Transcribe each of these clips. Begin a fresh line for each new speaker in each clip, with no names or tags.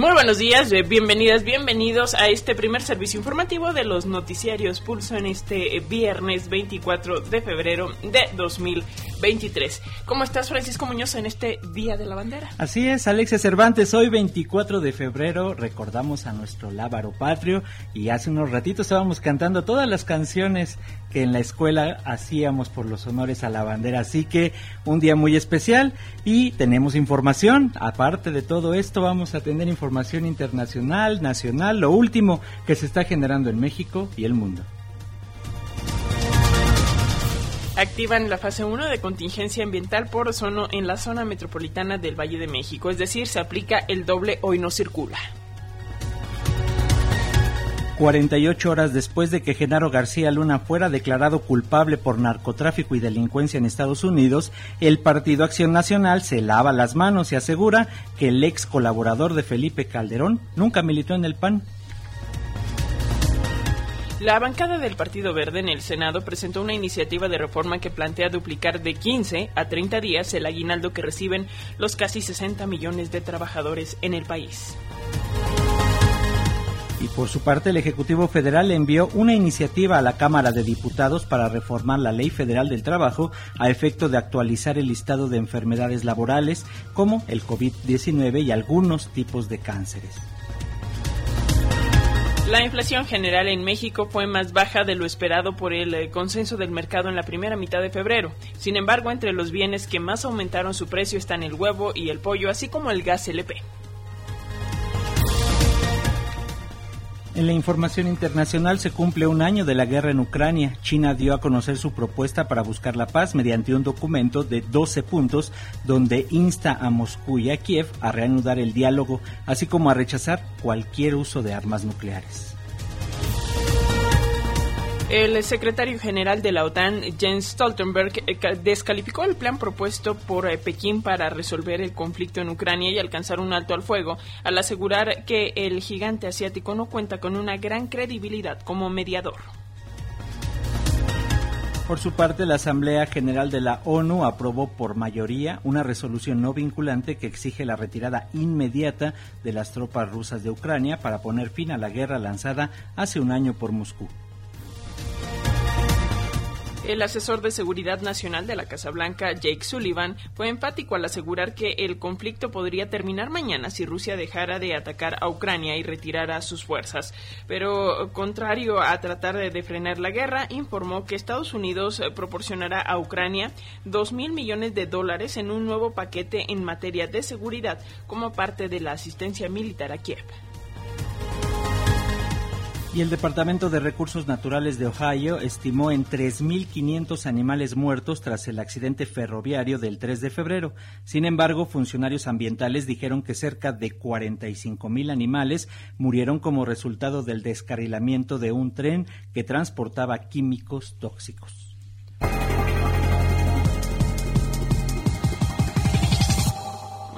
Muy buenos días, eh, bienvenidas, bienvenidos a este primer servicio informativo de los noticiarios Pulso en este eh, viernes 24 de febrero de 2023. ¿Cómo estás, Francisco Muñoz, en este Día de la Bandera?
Así es, Alexia Cervantes, hoy 24 de febrero recordamos a nuestro lábaro patrio y hace unos ratitos estábamos cantando todas las canciones que en la escuela hacíamos por los honores a la bandera. Así que un día muy especial y tenemos información. Aparte de todo esto, vamos a tener información internacional, nacional, lo último que se está generando en México y el mundo.
Activan la fase 1 de contingencia ambiental por ozono en la zona metropolitana del Valle de México, es decir, se aplica el doble hoy no circula.
48 horas después de que Genaro García Luna fuera declarado culpable por narcotráfico y delincuencia en Estados Unidos, el Partido Acción Nacional se lava las manos y asegura que el ex colaborador de Felipe Calderón nunca militó en el PAN.
La bancada del Partido Verde en el Senado presentó una iniciativa de reforma que plantea duplicar de 15 a 30 días el aguinaldo que reciben los casi 60 millones de trabajadores en el país.
Y por su parte, el Ejecutivo Federal envió una iniciativa a la Cámara de Diputados para reformar la Ley Federal del Trabajo a efecto de actualizar el listado de enfermedades laborales como el COVID-19 y algunos tipos de cánceres.
La inflación general en México fue más baja de lo esperado por el eh, consenso del mercado en la primera mitad de febrero. Sin embargo, entre los bienes que más aumentaron su precio están el huevo y el pollo, así como el gas LP.
En la información internacional se cumple un año de la guerra en Ucrania. China dio a conocer su propuesta para buscar la paz mediante un documento de 12 puntos donde insta a Moscú y a Kiev a reanudar el diálogo, así como a rechazar cualquier uso de armas nucleares.
El secretario general de la OTAN, Jens Stoltenberg, eh, descalificó el plan propuesto por eh, Pekín para resolver el conflicto en Ucrania y alcanzar un alto al fuego, al asegurar que el gigante asiático no cuenta con una gran credibilidad como mediador.
Por su parte, la Asamblea General de la ONU aprobó por mayoría una resolución no vinculante que exige la retirada inmediata de las tropas rusas de Ucrania para poner fin a la guerra lanzada hace un año por Moscú.
El asesor de seguridad nacional de la Casa Blanca, Jake Sullivan, fue enfático al asegurar que el conflicto podría terminar mañana si Rusia dejara de atacar a Ucrania y retirara sus fuerzas. Pero, contrario a tratar de frenar la guerra, informó que Estados Unidos proporcionará a Ucrania dos mil millones de dólares en un nuevo paquete en materia de seguridad como parte de la asistencia militar a Kiev
y el Departamento de Recursos Naturales de Ohio estimó en 3.500 animales muertos tras el accidente ferroviario del 3 de febrero. Sin embargo, funcionarios ambientales dijeron que cerca de 45.000 animales murieron como resultado del descarrilamiento de un tren que transportaba químicos tóxicos.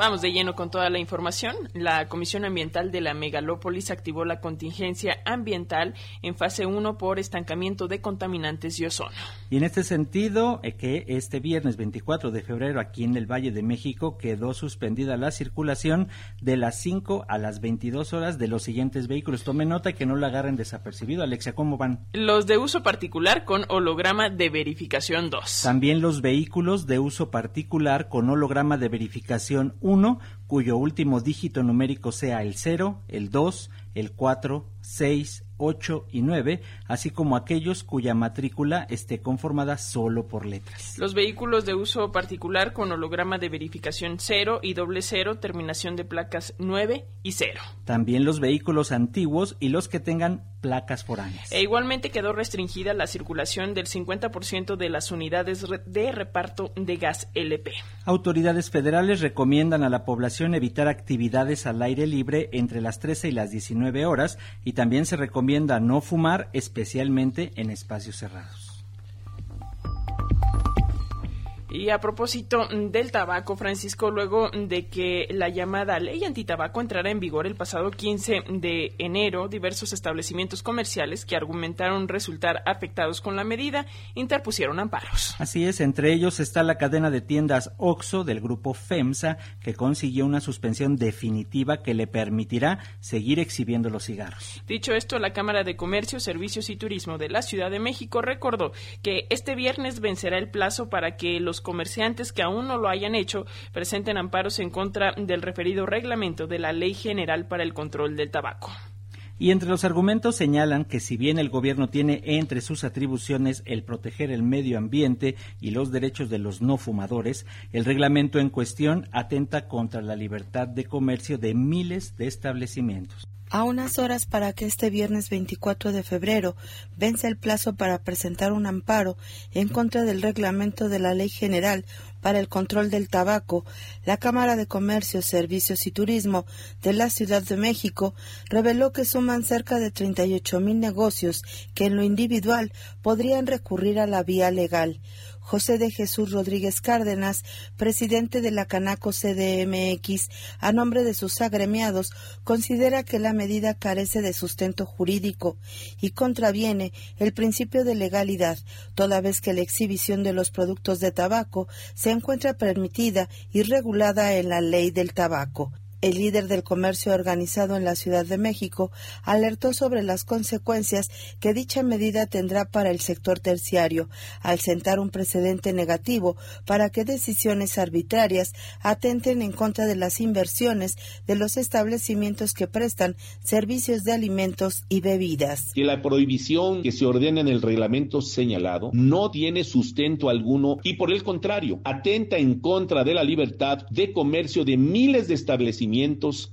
Vamos de lleno con toda la información. La Comisión Ambiental de la Megalópolis activó la contingencia ambiental en fase 1 por estancamiento de contaminantes y ozono.
Y en este sentido, eh, que este viernes 24 de febrero aquí en el Valle de México quedó suspendida la circulación de las 5 a las 22 horas de los siguientes vehículos. Tome nota que no la agarren desapercibido. Alexia, ¿cómo van?
Los de uso particular con holograma de verificación 2.
También los vehículos de uso particular con holograma de verificación 1 cuyo último dígito numérico sea el 0, el 2, el 4, 6, 8 y 9, así como aquellos cuya matrícula esté conformada solo por letras.
Los vehículos de uso particular con holograma de verificación 0 y doble 0, terminación de placas 9 y 0.
También los vehículos antiguos y los que tengan placas foráneas.
E igualmente quedó restringida la circulación del 50% de las unidades de reparto de gas LP.
Autoridades federales recomiendan a la población evitar actividades al aire libre entre las 13 y las 19 horas y también se recomienda no fumar, especialmente en espacios cerrados.
Y a propósito del tabaco, Francisco, luego de que la llamada ley antitabaco entrara en vigor el pasado 15 de enero, diversos establecimientos comerciales que argumentaron resultar afectados con la medida interpusieron amparos.
Así es, entre ellos está la cadena de tiendas OXO del grupo FEMSA, que consiguió una suspensión definitiva que le permitirá seguir exhibiendo los cigarros.
Dicho esto, la Cámara de Comercio, Servicios y Turismo de la Ciudad de México recordó que este viernes vencerá el plazo para que los comerciantes que aún no lo hayan hecho presenten amparos en contra del referido reglamento de la Ley General para el Control del Tabaco.
Y entre los argumentos señalan que si bien el gobierno tiene entre sus atribuciones el proteger el medio ambiente y los derechos de los no fumadores, el reglamento en cuestión atenta contra la libertad de comercio de miles de establecimientos.
A unas horas para que este viernes 24 de febrero vence el plazo para presentar un amparo en contra del reglamento de la Ley General para el Control del Tabaco, la Cámara de Comercio, Servicios y Turismo de la Ciudad de México reveló que suman cerca de 38 mil negocios que en lo individual podrían recurrir a la vía legal. José de Jesús Rodríguez Cárdenas, presidente de la Canaco CDMX, a nombre de sus agremiados, considera que la medida carece de sustento jurídico y contraviene el principio de legalidad, toda vez que la exhibición de los productos de tabaco se encuentra permitida y regulada en la ley del tabaco. El líder del comercio organizado en la Ciudad de México alertó sobre las consecuencias que dicha medida tendrá para el sector terciario, al sentar un precedente negativo para que decisiones arbitrarias atenten en contra de las inversiones de los establecimientos que prestan servicios de alimentos y bebidas.
Que la prohibición que se ordena en el reglamento señalado no tiene sustento alguno y por el contrario, atenta en contra de la libertad de comercio de miles de establecimientos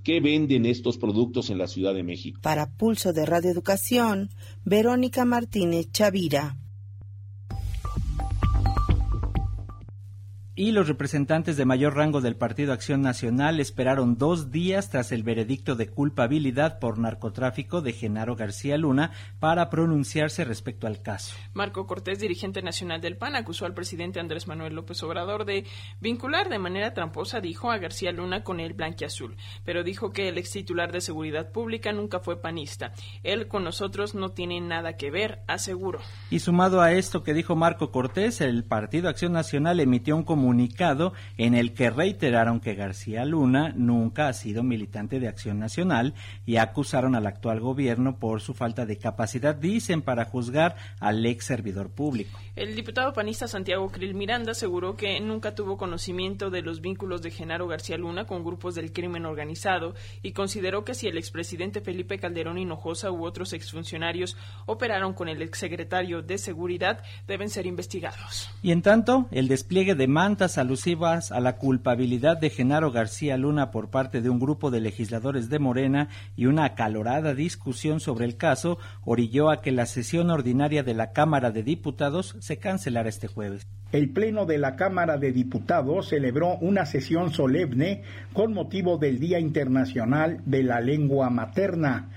que venden estos productos en la Ciudad de México.
Para Pulso de Radio Educación, Verónica Martínez Chavira.
Y los representantes de mayor rango del Partido Acción Nacional esperaron dos días tras el veredicto de culpabilidad por narcotráfico de Genaro García Luna para pronunciarse respecto al caso.
Marco Cortés, dirigente nacional del PAN, acusó al presidente Andrés Manuel López Obrador de vincular de manera tramposa, dijo, a García Luna con el blanquiazul, pero dijo que el ex titular de Seguridad Pública nunca fue panista. Él con nosotros no tiene nada que ver, aseguró.
Y sumado a esto que dijo Marco Cortés, el Partido Acción Nacional emitió un comunicado comunicado en el que reiteraron que García Luna nunca ha sido militante de Acción Nacional y acusaron al actual gobierno por su falta de capacidad, dicen, para juzgar al ex servidor público.
El diputado panista Santiago Krill Miranda aseguró que nunca tuvo conocimiento de los vínculos de Genaro García Luna con grupos del crimen organizado y consideró que si el expresidente Felipe Calderón Hinojosa u otros exfuncionarios operaron con el exsecretario de Seguridad, deben ser investigados.
Y en tanto, el despliegue de mantas alusivas a la culpabilidad de Genaro García Luna por parte de un grupo de legisladores de Morena y una acalorada discusión sobre el caso orilló a que la sesión ordinaria de la Cámara de Diputados se cancelara este jueves.
El Pleno de la Cámara de Diputados celebró una sesión solemne con motivo del Día Internacional de la Lengua Materna.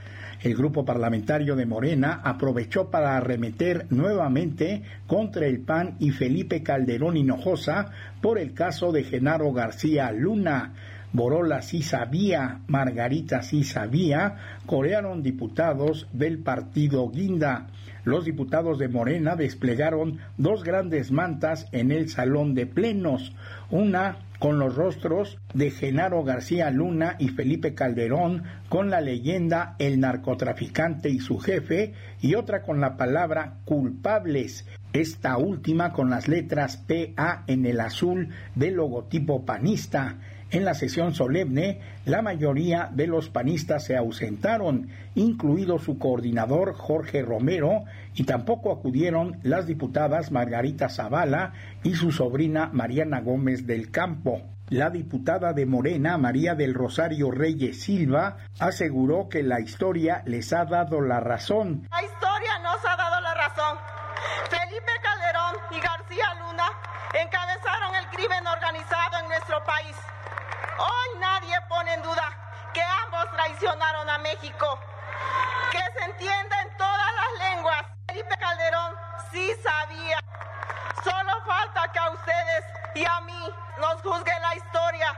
El grupo parlamentario de Morena aprovechó para arremeter nuevamente contra el PAN y Felipe Calderón Hinojosa por el caso de Genaro García Luna. Borola sí sabía, Margarita sí sabía, corearon diputados del partido Guinda. Los diputados de Morena desplegaron dos grandes mantas en el salón de plenos, una con los rostros de Genaro García Luna y Felipe Calderón, con la leyenda El narcotraficante y su jefe, y otra con la palabra culpables, esta última con las letras PA en el azul del logotipo panista. En la sesión solemne, la mayoría de los panistas se ausentaron, incluido su coordinador Jorge Romero, y tampoco acudieron las diputadas Margarita Zavala y su sobrina Mariana Gómez del Campo. La diputada de Morena, María del Rosario Reyes Silva, aseguró que la historia les ha dado la razón.
La historia nos ha dado la razón. Felipe Calderón y García Luna encabezaron el crimen organizado. Hoy nadie pone en duda que ambos traicionaron a México. Que se entienda en todas las lenguas. Felipe Calderón sí sabía. Solo falta que a ustedes y a mí nos juzgue la historia.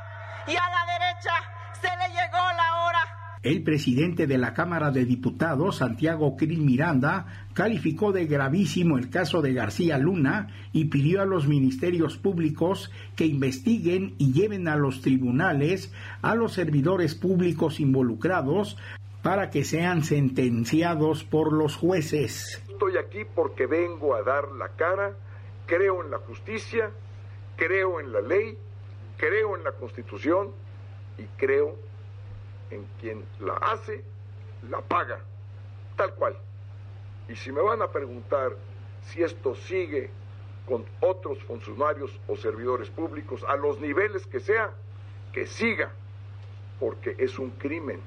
Y a la derecha se le llegó la hora
el presidente de la Cámara de Diputados, Santiago Krill Miranda, calificó de gravísimo el caso de García Luna y pidió a los ministerios públicos que investiguen y lleven a los tribunales a los servidores públicos involucrados para que sean sentenciados por los jueces.
Estoy aquí porque vengo a dar la cara, creo en la justicia, creo en la ley, creo en la constitución y creo en quien la hace, la paga, tal cual. Y si me van a preguntar si esto sigue con otros funcionarios o servidores públicos, a los niveles que sea, que siga, porque es un crimen,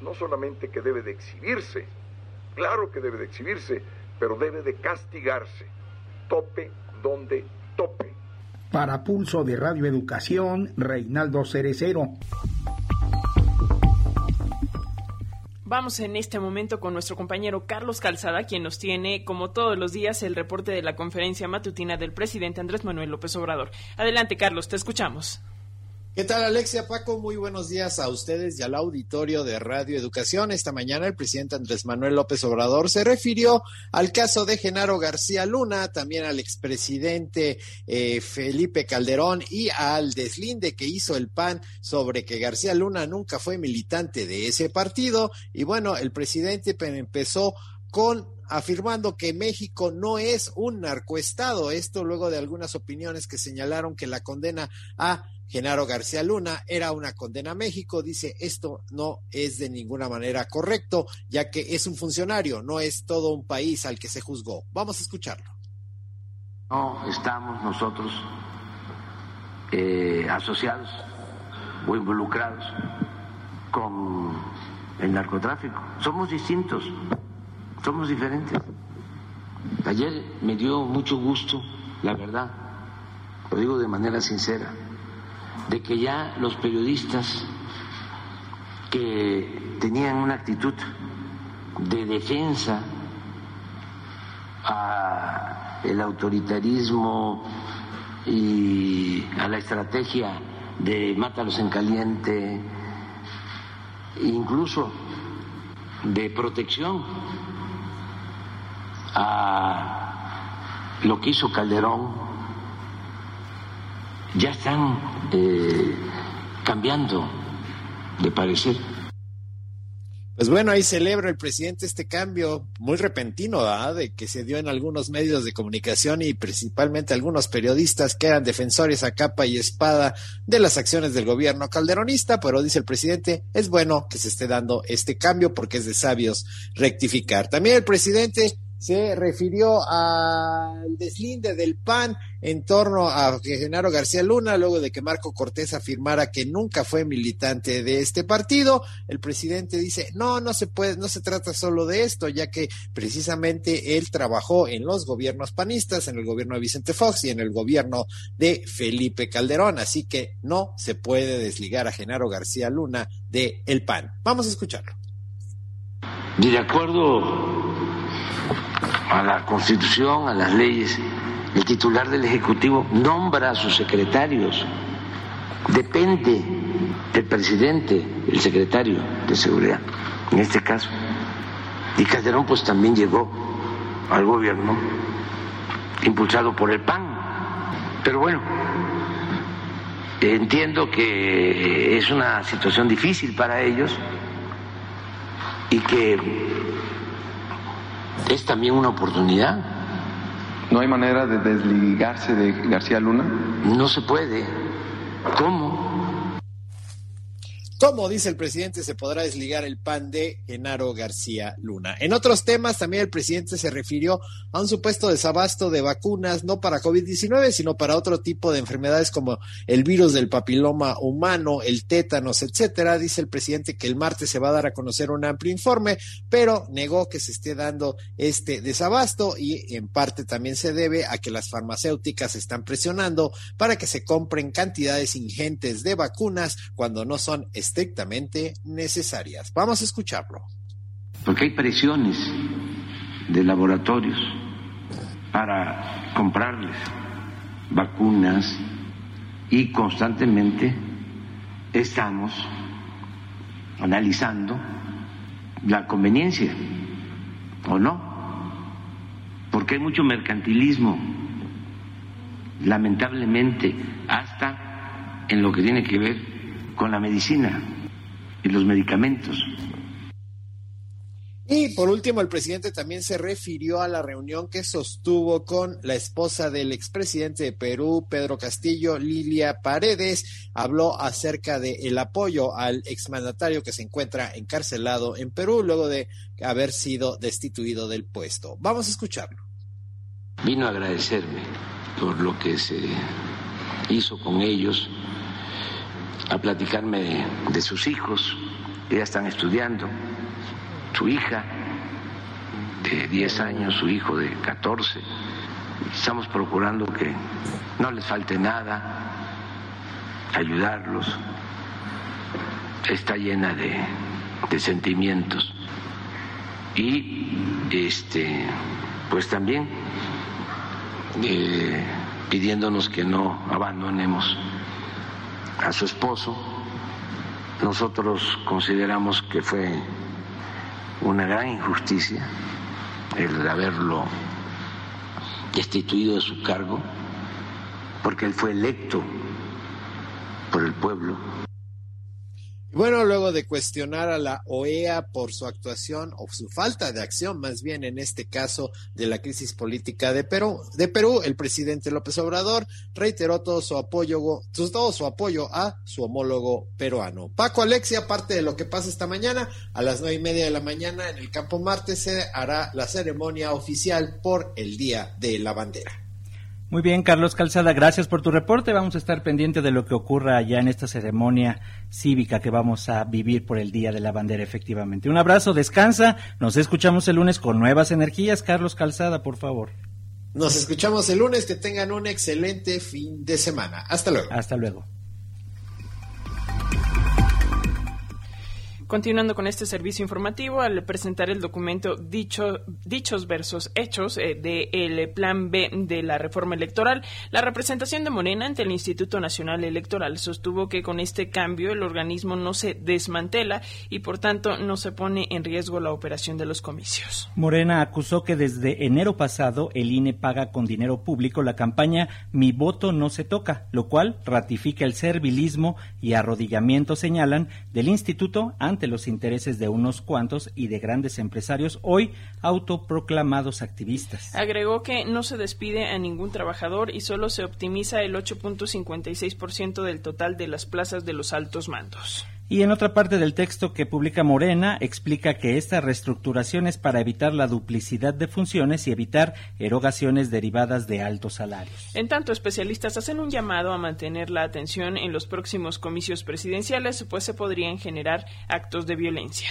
no solamente que debe de exhibirse, claro que debe de exhibirse, pero debe de castigarse, tope donde tope.
Para Pulso de Radio Educación, Reinaldo Cerecero.
Vamos en este momento con nuestro compañero Carlos Calzada, quien nos tiene, como todos los días, el reporte de la conferencia matutina del presidente Andrés Manuel López Obrador. Adelante, Carlos, te escuchamos.
¿Qué tal Alexia Paco? Muy buenos días a ustedes y al auditorio de Radio Educación. Esta mañana el presidente Andrés Manuel López Obrador se refirió al caso de Genaro García Luna, también al expresidente eh, Felipe Calderón y al deslinde que hizo el PAN sobre que García Luna nunca fue militante de ese partido. Y bueno, el presidente empezó con afirmando que México no es un narcoestado. Esto luego de algunas opiniones que señalaron que la condena a Genaro García Luna era una condena a México. Dice, esto no es de ninguna manera correcto, ya que es un funcionario, no es todo un país al que se juzgó. Vamos a escucharlo.
No estamos nosotros eh, asociados o involucrados con el narcotráfico. Somos distintos, somos diferentes. Ayer me dio mucho gusto, la verdad, lo digo de manera sincera de que ya los periodistas que tenían una actitud de defensa a el autoritarismo y a la estrategia de mátalos en caliente, incluso de protección a lo que hizo Calderón ya están eh, cambiando de parecer.
Pues bueno, ahí celebra el presidente este cambio muy repentino de que se dio en algunos medios de comunicación y principalmente algunos periodistas que eran defensores a capa y espada de las acciones del gobierno calderonista, pero dice el presidente, es bueno que se esté dando este cambio porque es de sabios rectificar. También el presidente se refirió al deslinde del PAN en torno a Genaro García Luna, luego de que Marco Cortés afirmara que nunca fue militante de este partido. El presidente dice, no, no se puede, no se trata solo de esto, ya que precisamente él trabajó en los gobiernos panistas, en el gobierno de Vicente Fox y en el gobierno de Felipe Calderón, así que no se puede desligar a Genaro García Luna de el PAN. Vamos a escucharlo.
de acuerdo a la Constitución, a las leyes, el titular del Ejecutivo nombra a sus secretarios. Depende del presidente, el secretario de Seguridad, en este caso. Y Calderón pues también llegó al gobierno impulsado por el PAN. Pero bueno, entiendo que es una situación difícil para ellos y que es también una oportunidad.
¿No hay manera de desligarse de García Luna?
No se puede. ¿Cómo?
Como dice el presidente, se podrá desligar el PAN de Genaro García Luna. En otros temas, también el presidente se refirió a un supuesto desabasto de vacunas, no para COVID-19, sino para otro tipo de enfermedades como el virus del papiloma humano, el tétanos, etcétera. Dice el presidente que el martes se va a dar a conocer un amplio informe, pero negó que se esté dando este desabasto y en parte también se debe a que las farmacéuticas están presionando para que se compren cantidades ingentes de vacunas cuando no son estrictamente necesarias. Vamos a escucharlo.
Porque hay presiones de laboratorios para comprarles vacunas y constantemente estamos analizando la conveniencia o no, porque hay mucho mercantilismo, lamentablemente, hasta en lo que tiene que ver con la medicina y los medicamentos.
Y por último, el presidente también se refirió a la reunión que sostuvo con la esposa del expresidente de Perú, Pedro Castillo, Lilia Paredes. Habló acerca del apoyo al exmandatario que se encuentra encarcelado en Perú luego de haber sido destituido del puesto. Vamos a escucharlo.
Vino a agradecerme por lo que se hizo con ellos a platicarme de, sus hijos, que ya están estudiando, su hija de 10 años, su hijo de 14. Estamos procurando que no les falte nada, ayudarlos. Está llena de, de sentimientos. Y este, pues también eh, pidiéndonos que no abandonemos a su esposo. Nosotros consideramos que fue una gran injusticia el haberlo destituido de su cargo, porque él fue electo por el pueblo
bueno, luego de cuestionar a la OEA por su actuación o su falta de acción, más bien en este caso de la crisis política de Perú, de Perú, el presidente López Obrador reiteró todo su apoyo, todo su apoyo a su homólogo peruano. Paco Alexia, parte de lo que pasa esta mañana, a las nueve y media de la mañana en el Campo Marte se hará la ceremonia oficial por el Día de la Bandera.
Muy bien, Carlos Calzada, gracias por tu reporte. Vamos a estar pendientes de lo que ocurra allá en esta ceremonia cívica que vamos a vivir por el Día de la Bandera, efectivamente. Un abrazo, descansa. Nos escuchamos el lunes con nuevas energías. Carlos Calzada, por favor.
Nos escuchamos el lunes. Que tengan un excelente fin de semana. Hasta luego.
Hasta luego.
Continuando con este servicio informativo, al presentar el documento dicho, Dichos versus Hechos eh, del Plan B de la reforma electoral, la representación de Morena ante el Instituto Nacional Electoral sostuvo que con este cambio el organismo no se desmantela y por tanto no se pone en riesgo la operación de los comicios.
Morena acusó que desde enero pasado el INE paga con dinero público la campaña Mi voto no se toca, lo cual ratifica el servilismo y arrodillamiento, señalan, del instituto ante los intereses de unos cuantos y de grandes empresarios hoy autoproclamados activistas.
Agregó que no se despide a ningún trabajador y solo se optimiza el 8.56% del total de las plazas de los altos mandos.
Y en otra parte del texto que publica Morena, explica que esta reestructuración es para evitar la duplicidad de funciones y evitar erogaciones derivadas de altos salarios.
En tanto, especialistas hacen un llamado a mantener la atención en los próximos comicios presidenciales, pues se podrían generar actos de violencia.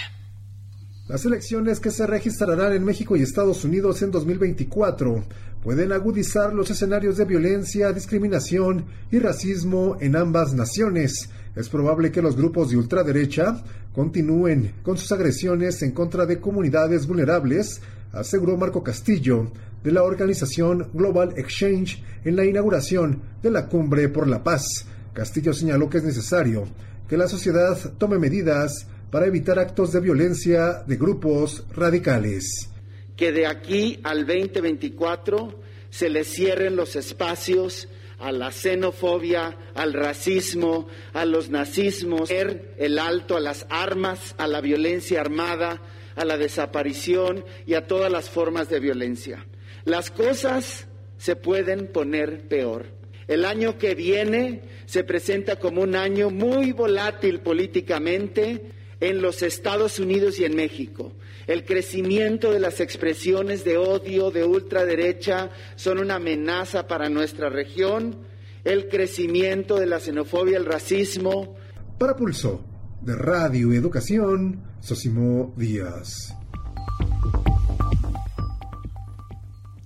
Las elecciones que se registrarán en México y Estados Unidos en 2024 pueden agudizar los escenarios de violencia, discriminación y racismo en ambas naciones es probable que los grupos de ultraderecha continúen con sus agresiones en contra de comunidades vulnerables, aseguró Marco Castillo de la organización Global Exchange en la inauguración de la Cumbre por la Paz. Castillo señaló que es necesario que la sociedad tome medidas para evitar actos de violencia de grupos radicales.
Que de aquí al 2024 se les cierren los espacios a la xenofobia, al racismo, a los nazismos, el alto a las armas, a la violencia armada, a la desaparición y a todas las formas de violencia. Las cosas se pueden poner peor. El año que viene se presenta como un año muy volátil políticamente en los Estados Unidos y en México. El crecimiento de las expresiones de odio de ultraderecha son una amenaza para nuestra región. El crecimiento de la xenofobia, el racismo.
Para Pulso, de Radio Educación, Sosimo Díaz.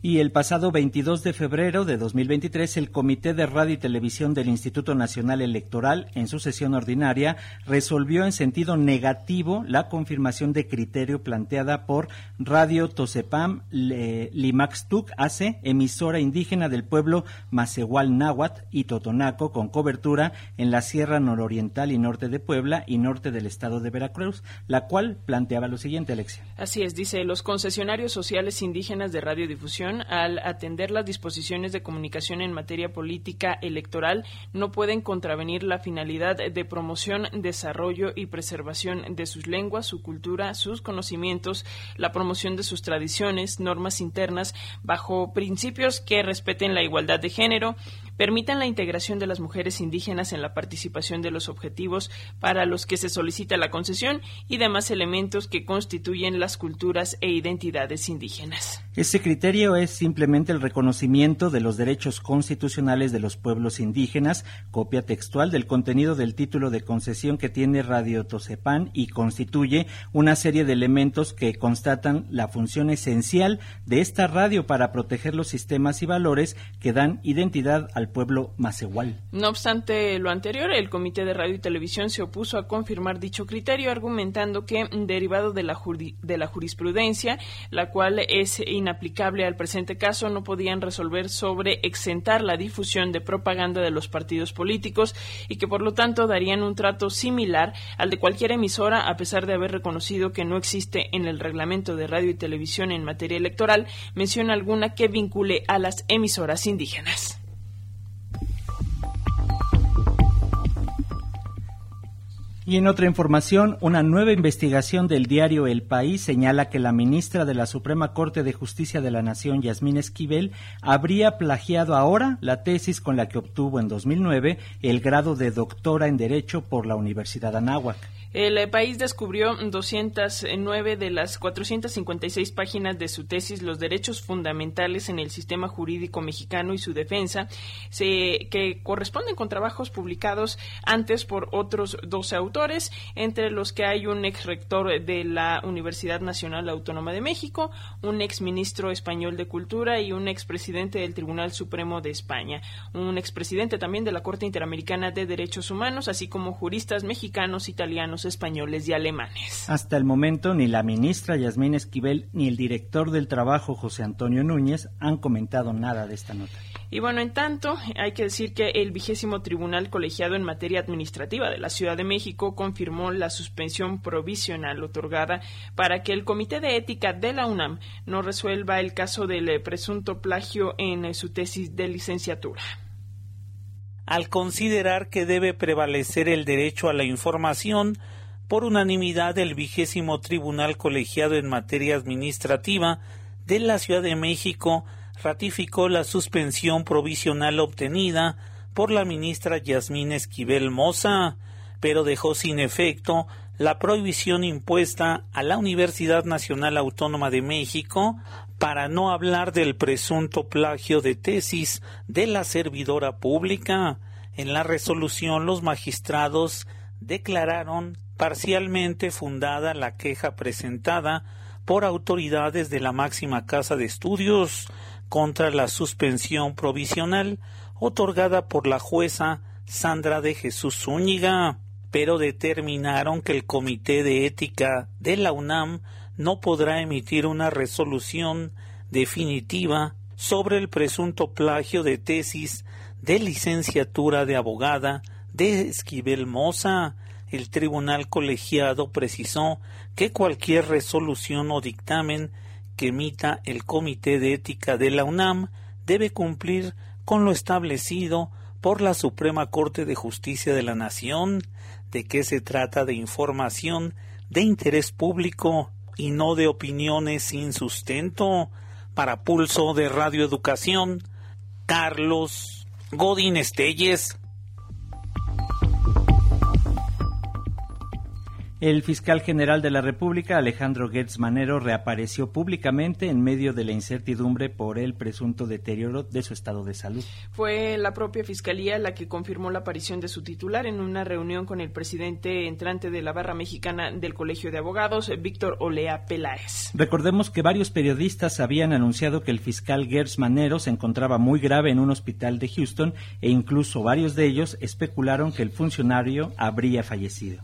Y el pasado 22 de febrero de 2023, el Comité de Radio y Televisión del Instituto Nacional Electoral, en su sesión ordinaria, resolvió en sentido negativo la confirmación de criterio planteada por Radio Tosepam Limaxtuc AC, emisora indígena del pueblo Macehual Náhuatl y Totonaco, con cobertura en la Sierra Nororiental y Norte de Puebla y Norte del Estado de Veracruz, la cual planteaba lo siguiente, Alexia.
Así es, dice, los concesionarios sociales indígenas de radiodifusión al atender las disposiciones de comunicación en materia política electoral, no pueden contravenir la finalidad de promoción, desarrollo y preservación de sus lenguas, su cultura, sus conocimientos, la promoción de sus tradiciones, normas internas, bajo principios que respeten la igualdad de género, permitan la integración de las mujeres indígenas en la participación de los objetivos para los que se solicita la concesión y demás elementos que constituyen las culturas e identidades indígenas.
Ese criterio es simplemente el reconocimiento de los derechos constitucionales de los pueblos indígenas, copia textual del contenido del título de concesión que tiene Radio Tosepan y constituye una serie de elementos que constatan la función esencial de esta radio para proteger los sistemas y valores que dan identidad al
No obstante lo anterior, el Comité de Radio y Televisión se opuso a confirmar dicho criterio, argumentando que, derivado de la, de la jurisprudencia, la cual es inaplicable al presente caso, no podían resolver sobre exentar la difusión de propaganda de los partidos políticos y que, por lo tanto, darían un trato similar al de cualquier emisora, a pesar de haber reconocido que no existe en el reglamento de radio y televisión en materia electoral mención alguna que vincule a las emisoras indígenas.
Y en otra información, una nueva investigación del diario El País señala que la ministra de la Suprema Corte de Justicia de la Nación, Yasmín Esquivel, habría plagiado ahora la tesis con la que obtuvo en 2009 el grado de doctora en Derecho por la Universidad Anáhuac.
El eh, país descubrió 209 de las 456 páginas de su tesis Los derechos fundamentales en el sistema jurídico mexicano y su defensa, que corresponden con trabajos publicados antes por otros 12 autores, entre los que hay un ex rector de la Universidad Nacional Autónoma de México, un ex ministro español de Cultura y un ex presidente del Tribunal Supremo de España, un ex presidente también de la Corte Interamericana de Derechos Humanos, así como juristas mexicanos, italianos, españoles y alemanes.
Hasta el momento, ni la ministra Yasmín Esquivel ni el director del trabajo José Antonio Núñez han comentado nada de esta nota.
Y bueno, en tanto, hay que decir que el vigésimo tribunal colegiado en materia administrativa de la Ciudad de México confirmó la suspensión provisional otorgada para que el Comité de Ética de la UNAM no resuelva el caso del presunto plagio en su tesis de licenciatura
al considerar que debe prevalecer el derecho a la información por unanimidad del vigésimo Tribunal Colegiado en Materia Administrativa de la Ciudad de México ratificó la suspensión provisional obtenida por la ministra Yasmín Esquivel Moza, pero dejó sin efecto la prohibición impuesta a la Universidad Nacional Autónoma de México para no hablar del presunto plagio de tesis de la servidora pública. En la resolución los magistrados declararon parcialmente fundada la queja presentada por autoridades de la máxima casa de estudios contra la suspensión provisional otorgada por la jueza Sandra de Jesús Zúñiga, pero determinaron que el Comité de Ética de la UNAM no podrá emitir una resolución definitiva sobre el presunto plagio de tesis de licenciatura de abogada de Esquivel Moza. El tribunal colegiado precisó que cualquier resolución o dictamen que emita el Comité de Ética de la UNAM debe cumplir con lo establecido por la Suprema Corte de Justicia de la Nación, de que se trata de información de interés público y no de opiniones sin sustento. Para Pulso de Radio Educación, Carlos Godín Estelles.
El fiscal general de la República, Alejandro Gertz Manero, reapareció públicamente en medio de la incertidumbre por el presunto deterioro de su estado de salud.
Fue la propia fiscalía la que confirmó la aparición de su titular en una reunión con el presidente entrante de la barra mexicana del Colegio de Abogados, Víctor Olea Peláez.
Recordemos que varios periodistas habían anunciado que el fiscal Gertz Manero se encontraba muy grave en un hospital de Houston e incluso varios de ellos especularon que el funcionario habría fallecido.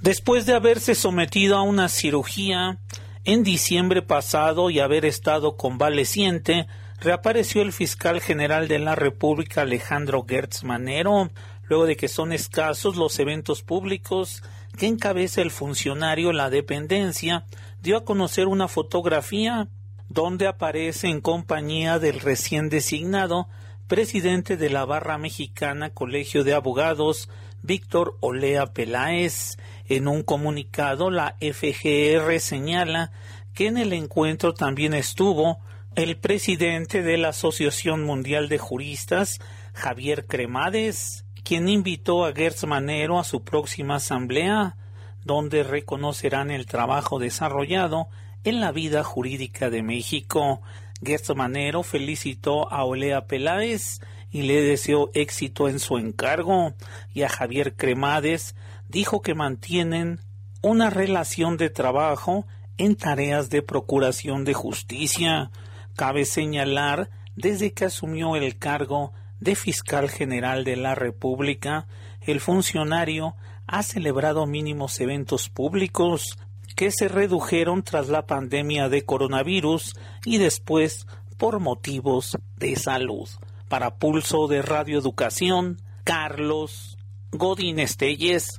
Después de haberse sometido a una cirugía en diciembre pasado y haber estado convaleciente, reapareció el fiscal general de la República Alejandro Gertz Manero, luego de que son escasos los eventos públicos que encabeza el funcionario la dependencia, dio a conocer una fotografía donde aparece en compañía del recién designado presidente de la Barra Mexicana Colegio de Abogados, Víctor Olea Peláez. En un comunicado, la FGR señala que en el encuentro también estuvo el presidente de la Asociación Mundial de Juristas, Javier Cremades, quien invitó a Gertz Manero a su próxima asamblea, donde reconocerán el trabajo desarrollado en la vida jurídica de México. Gertz Manero felicitó a Olea Peláez y le deseó éxito en su encargo, y a Javier Cremades dijo que mantienen una relación de trabajo en tareas de procuración de justicia. Cabe señalar, desde que asumió el cargo de fiscal general de la República, el funcionario ha celebrado mínimos eventos públicos que se redujeron tras la pandemia de coronavirus y después por motivos de salud. Para Pulso de Radio Educación, Carlos Godín Estelles.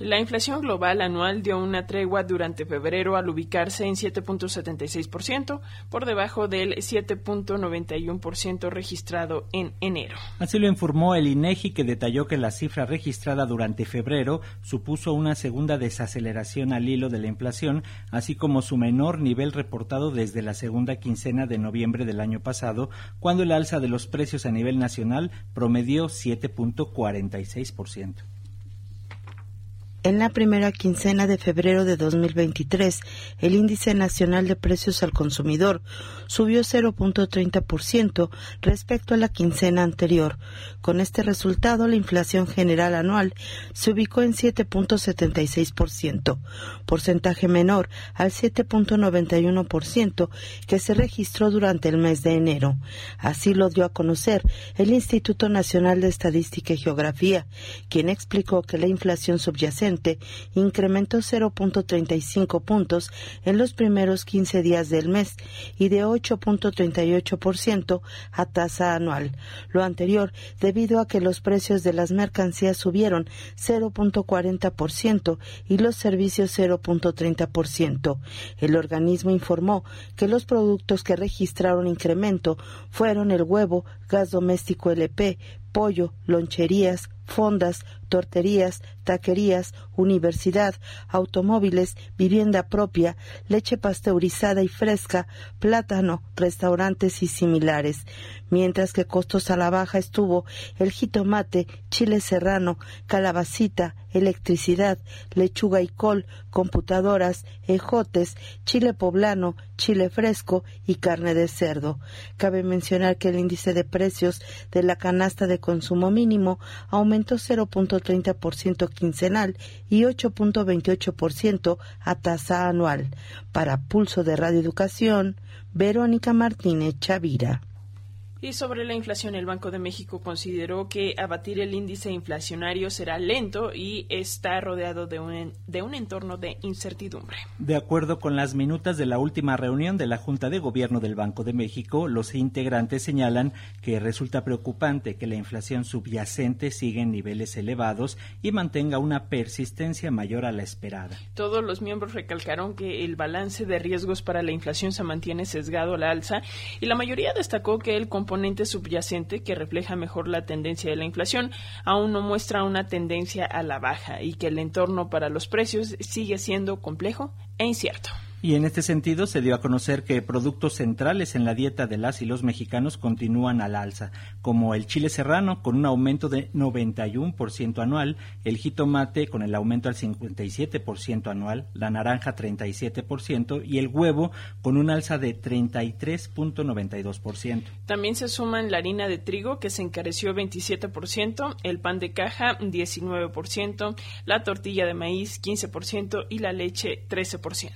La inflación global anual dio una tregua durante febrero al ubicarse en 7.76%, por debajo del 7.91% registrado en enero.
Así lo informó el INEGI, que detalló que la cifra registrada durante febrero supuso una segunda desaceleración al hilo de la inflación, así como su menor nivel reportado desde la segunda quincena de noviembre del año pasado, cuando el alza de los precios a nivel nacional promedió 7.46%.
En la primera quincena de febrero de 2023, el índice nacional de precios al consumidor subió 0.30% respecto a la quincena anterior. Con este resultado, la inflación general anual se ubicó en 7.76%, porcentaje menor al 7.91% que se registró durante el mes de enero. Así lo dio a conocer el Instituto Nacional de Estadística y Geografía, quien explicó que la inflación subyacente incrementó 0.35 puntos en los primeros 15 días del mes y de 8.38% a tasa anual. Lo anterior debido a que los precios de las mercancías subieron 0.40% y los servicios 0.30%. El organismo informó que los productos que registraron incremento fueron el huevo, gas doméstico LP, pollo, loncherías, fondas, torterías, taquerías, universidad, automóviles, vivienda propia, leche pasteurizada y fresca, plátano, restaurantes y similares, mientras que costos a la baja estuvo el jitomate, chile serrano, calabacita, electricidad, lechuga y col, computadoras, ejotes, chile poblano, chile fresco y carne de cerdo. Cabe mencionar que el índice de precios de la canasta de consumo mínimo aumentó 0.30% quincenal y 8.28% a tasa anual. Para Pulso de Radio Educación, Verónica Martínez Chavira.
Y sobre la inflación, el Banco de México consideró que abatir el índice inflacionario será lento y está rodeado de un, de un entorno de incertidumbre.
De acuerdo con las minutas de la última reunión de la Junta de Gobierno del Banco de México, los integrantes señalan que resulta preocupante que la inflación subyacente siga en niveles elevados y mantenga una persistencia mayor a la esperada.
Todos los miembros recalcaron que el balance de riesgos para la inflación se mantiene sesgado a la alza y la mayoría destacó que el componente subyacente que refleja mejor la tendencia de la inflación aún no muestra una tendencia a la baja y que el entorno para los precios sigue siendo complejo e incierto.
Y en este sentido se dio a conocer que productos centrales en la dieta de las y los mexicanos continúan al alza, como el chile serrano con un aumento de 91% anual, el jitomate con el aumento al 57% anual, la naranja 37% y el huevo con un alza de 33.92%.
También se suman la harina de trigo que se encareció 27%, el pan de caja 19%, la tortilla de maíz 15% y la leche 13%.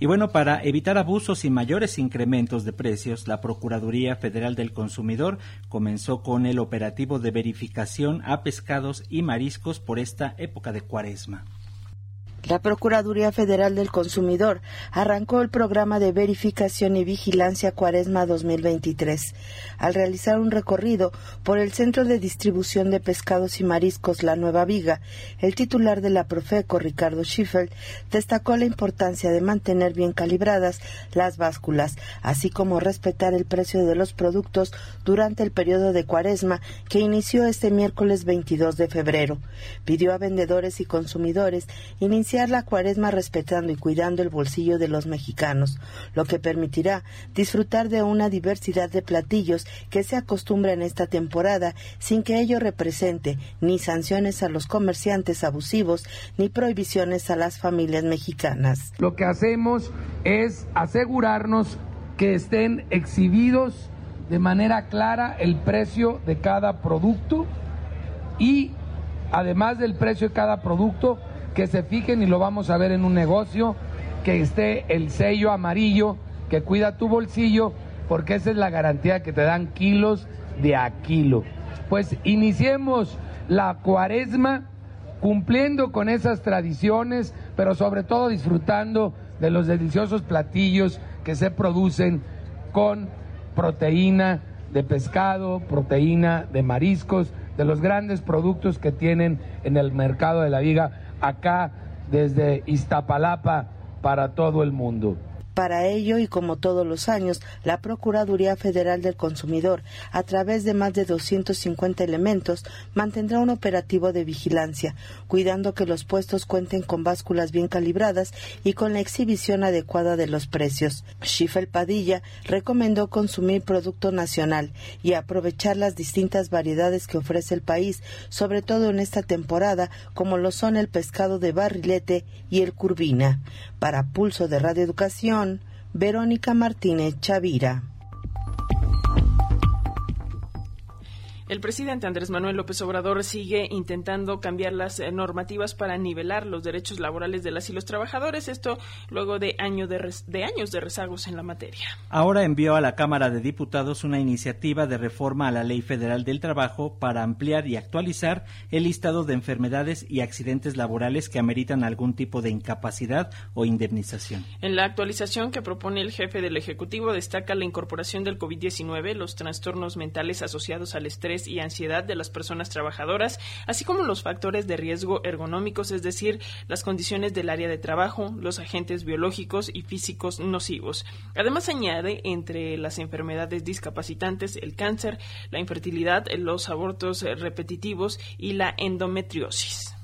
Y bueno, para evitar abusos y mayores incrementos de precios, la Procuraduría Federal del Consumidor comenzó con el operativo de verificación a pescados y mariscos por esta época de cuaresma.
La Procuraduría Federal del Consumidor arrancó el programa de verificación y vigilancia Cuaresma 2023 al realizar un recorrido por el Centro de Distribución de Pescados y Mariscos La Nueva Viga. El titular de la Profeco, Ricardo Schiffel, destacó la importancia de mantener bien calibradas las básculas, así como respetar el precio de los productos durante el periodo de Cuaresma que inició este miércoles 22 de febrero. Pidió a vendedores y consumidores iniciar la cuaresma respetando y cuidando el bolsillo de los mexicanos, lo que permitirá disfrutar de una diversidad de platillos que se acostumbra en esta temporada sin que ello represente ni sanciones a los comerciantes abusivos ni prohibiciones a las familias mexicanas.
Lo que hacemos es asegurarnos que estén exhibidos de manera clara el precio de cada producto y además del precio de cada producto, que se fijen y lo vamos a ver en un negocio, que esté el sello amarillo que cuida tu bolsillo, porque esa es la garantía que te dan kilos de a kilo. Pues iniciemos la cuaresma cumpliendo con esas tradiciones, pero sobre todo disfrutando de los deliciosos platillos que se producen con proteína de pescado, proteína de mariscos, de los grandes productos que tienen en el mercado de la viga acá desde Iztapalapa para todo el mundo.
Para ello, y como todos los años, la Procuraduría Federal del Consumidor, a través de más de 250 elementos, mantendrá un operativo de vigilancia, cuidando que los puestos cuenten con básculas bien calibradas y con la exhibición adecuada de los precios. Schifel Padilla recomendó consumir producto nacional y aprovechar las distintas variedades que ofrece el país, sobre todo en esta temporada, como lo son el pescado de barrilete y el curvina. Para Pulso de Radio Educación, Verónica Martínez Chavira.
El presidente Andrés Manuel López Obrador sigue intentando cambiar las eh, normativas para nivelar los derechos laborales de las y los trabajadores, esto luego de, años de rezagos en la materia.
Ahora envió a la Cámara de Diputados una iniciativa de reforma a la Ley Federal del Trabajo para ampliar y actualizar el listado de enfermedades y accidentes laborales que ameritan algún tipo de incapacidad o indemnización.
En la actualización que propone el jefe del Ejecutivo destaca la incorporación del COVID-19, los trastornos mentales asociados al estrés, y ansiedad de las personas trabajadoras, así como los factores de riesgo ergonómicos, es decir, las condiciones del área de trabajo, los agentes biológicos y físicos nocivos. Además añade entre las enfermedades discapacitantes el cáncer, la infertilidad, los abortos repetitivos y la endometriosis.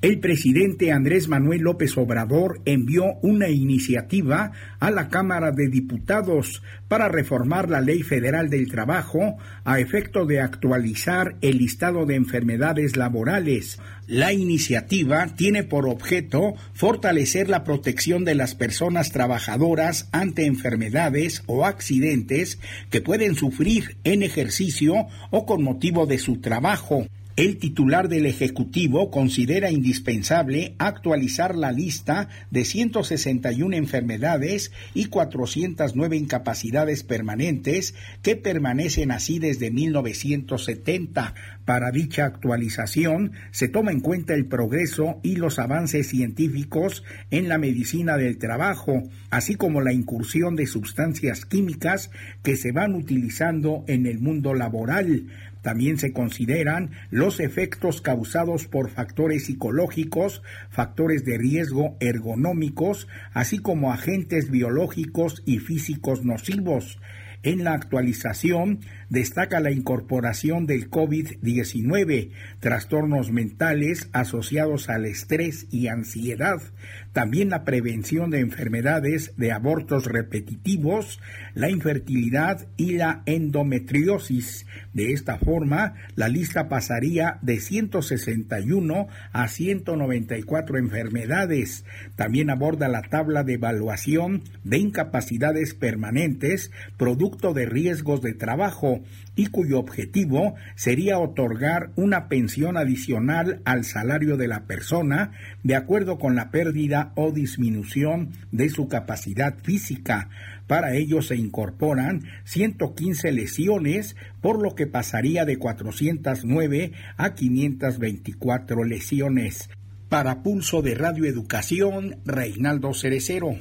El presidente Andrés Manuel López Obrador envió una iniciativa a la Cámara de Diputados para reformar la Ley Federal del Trabajo a efecto de actualizar el listado de enfermedades laborales. La iniciativa tiene por objeto fortalecer la protección de las personas trabajadoras ante enfermedades o accidentes que pueden sufrir en ejercicio o con motivo de su trabajo. El titular del Ejecutivo considera indispensable actualizar la lista de 161 enfermedades y 409 incapacidades permanentes que permanecen así desde 1970. Para dicha actualización se toma en cuenta el progreso y los avances científicos en la medicina del trabajo, así como la incursión de sustancias químicas que se van utilizando en el mundo laboral también se consideran los efectos causados por factores psicológicos, factores de riesgo ergonómicos, así como agentes biológicos y físicos nocivos. En la actualización destaca la incorporación del COVID-19, trastornos mentales asociados al estrés y ansiedad, también la prevención de enfermedades de abortos repetitivos, la infertilidad y la endometriosis. De esta forma, la lista pasaría de 161 a 194 enfermedades. También aborda la tabla de evaluación de incapacidades permanentes producto de riesgos de trabajo y cuyo objetivo sería otorgar una pensión adicional al salario de la persona de acuerdo con la pérdida o disminución de su capacidad física. Para ello se incorporan 115 lesiones, por lo que pasaría de 409 a 524 lesiones. Para Pulso de Radio Educación, Reinaldo Cerecero.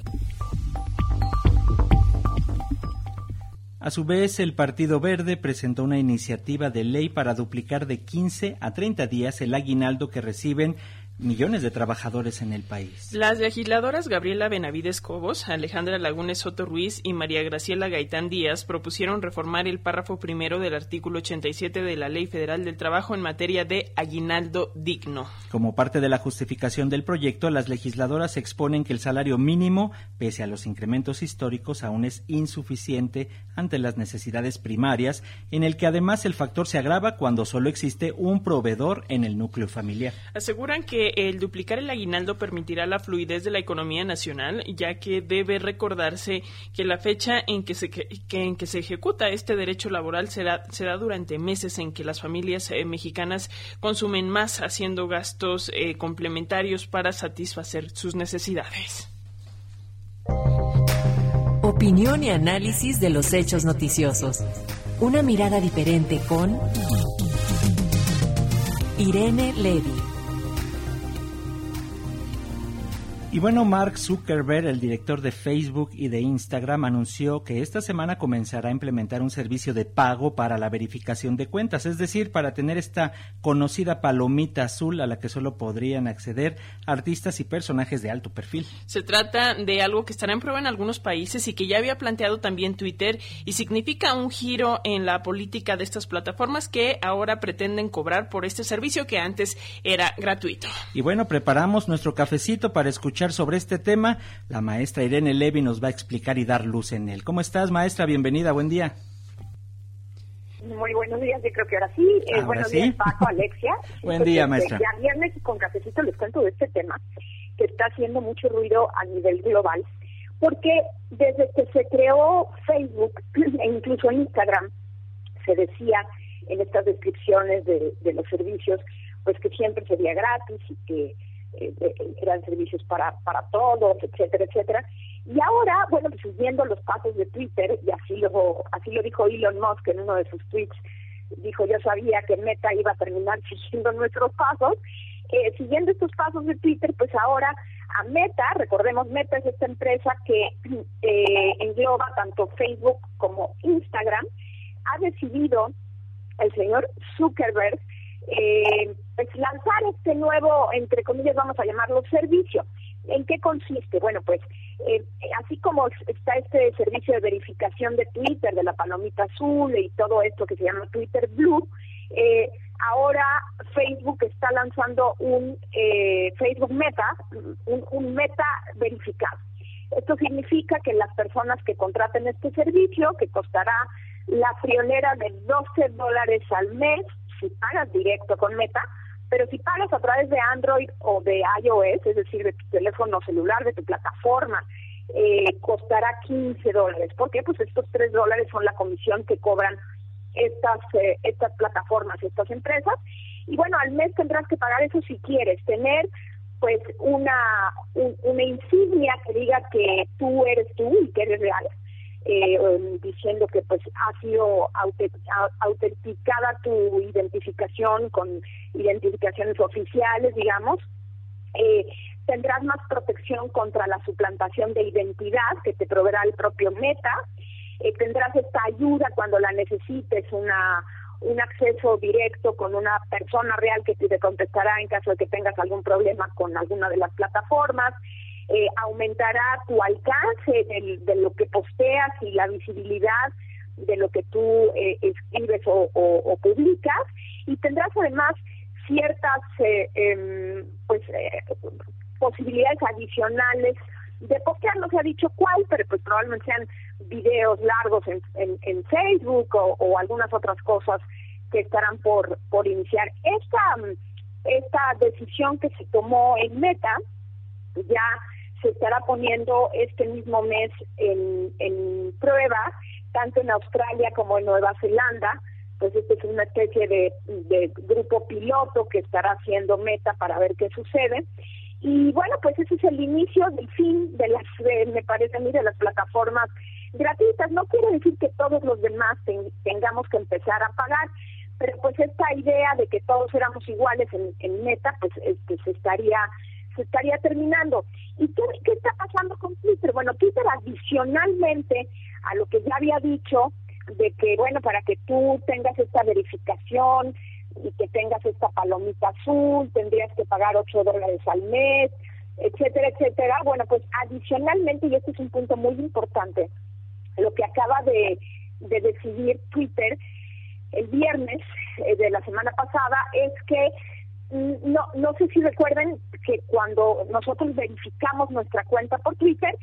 A su vez, el Partido Verde presentó una iniciativa de ley para duplicar de 15 a 30 días el aguinaldo que reciben millones de trabajadores en el país.
Las legisladoras Gabriela Benavides Cobos, Alejandra Lagunes Soto Ruiz y María Graciela Gaitán Díaz propusieron reformar el párrafo primero del artículo 87 de la Ley Federal del Trabajo en materia de aguinaldo digno.
Como parte de la justificación del proyecto, las legisladoras exponen que el salario mínimo, pese a los incrementos históricos, aún es insuficiente ante las necesidades primarias, en el que además el factor se agrava cuando solo existe un proveedor en el núcleo familiar.
Aseguran que el duplicar el aguinaldo permitirá la fluidez de la economía nacional, ya que debe recordarse que la fecha en que se, en que se ejecuta este derecho laboral será, será durante meses en que las familias eh, mexicanas consumen más haciendo gastos eh, complementarios para satisfacer sus necesidades.
Opinión y análisis de los hechos noticiosos. Una mirada diferente con Irene Levy.
Y bueno, Mark Zuckerberg, el director de Facebook y de Instagram, anunció que esta semana comenzará a implementar un servicio de pago para la verificación de cuentas, es decir, para tener esta conocida palomita azul a la que solo podrían acceder artistas y personajes de alto perfil.
Se trata de algo que estará en prueba en algunos países y que ya había planteado también Twitter y significa un giro en la política de estas plataformas que ahora pretenden cobrar por este servicio que antes era gratuito.
Y bueno, preparamos nuestro cafecito para escuchar sobre este tema. La maestra Irene Levy nos va a explicar y dar luz en él. ¿Cómo estás, maestra? Bienvenida, buen día.
Muy buenos días, yo creo que ahora sí. Eh, buenos días, Paco, Alexia.
Buen día, maestra.
Ya viernes con cafecito les cuento de este tema que está haciendo mucho ruido a nivel global, porque desde que se creó Facebook e incluso Instagram, se decía en estas descripciones de, de los servicios, pues que siempre sería gratis y que eh, eran servicios para, para todos, etcétera, etcétera. Y ahora, bueno, pues viendo los pasos de Twitter, y así lo, así lo dijo Elon Musk en uno de sus tweets, dijo, yo sabía que Meta iba a terminar siguiendo nuestros pasos, eh, siguiendo estos pasos de Twitter, pues ahora a Meta, recordemos, Meta es esta empresa que eh, engloba tanto Facebook como Instagram, ha decidido el señor Zuckerberg eh, pues lanzar este nuevo, entre comillas, vamos a llamarlo servicio. ¿En qué consiste? Bueno, pues eh, así como está este servicio de verificación de Twitter, de la palomita azul y todo esto que se llama Twitter Blue, eh, ahora Facebook está lanzando un eh, Facebook Meta, un, un Meta verificado. Esto significa que las personas que contraten este servicio, que costará la friolera de 12 dólares al mes, si pagas directo con Meta, pero si pagas a través de Android o de iOS, es decir, de tu teléfono celular, de tu plataforma, eh, costará 15 dólares. ¿Por qué? Pues estos 3 dólares son la comisión que cobran estas, eh, estas plataformas, estas empresas. Y bueno, al mes tendrás que pagar eso si quieres, tener pues una, una insignia que diga que tú eres tú y que eres real eh, diciendo que pues ha sido autenticada tu identificación con identificaciones oficiales, digamos. Eh, tendrás más protección contra la suplantación de identidad que te proveerá el propio Meta. Eh, tendrás esta ayuda cuando la necesites, una un acceso directo con una persona real que te contestará en caso de que tengas algún problema con alguna de las plataformas eh, aumentará tu alcance de, lo que posteas y la visibilidad de lo que tú eh, escribes o, publicas y tendrás además ciertas eh, em, pues eh, posibilidades adicionales de postear, no se ha dicho cuál, pero pues probablemente sean videos largos en, en, Facebook o, algunas otras cosas que estarán por, por iniciar. Esta, esta decisión que se tomó en Meta ya se estará poniendo este mismo mes en, en prueba, tanto en Australia como en Nueva Zelanda, pues este es una especie de, de grupo piloto que estará haciendo meta para ver qué sucede. Y bueno, pues ese es el inicio del fin de las, me parece a mí, de las plataformas gratuitas. No quiere decir que todos los demás tengamos que empezar a pagar, pero pues esta idea de que todos éramos iguales en, en meta, pues este, se estaría estaría terminando. ¿Y qué, qué está pasando con Twitter? Bueno, Twitter adicionalmente a lo que ya había dicho, de que, bueno, para que tú tengas esta verificación y que tengas esta palomita azul, tendrías que pagar 8 dólares al mes, etcétera, etcétera. Bueno, pues adicionalmente, y este es un punto muy importante, lo que acaba de, de decidir Twitter el viernes eh, de la semana pasada es que no, no sé si recuerden que cuando nosotros verificamos nuestra cuenta por Twitter,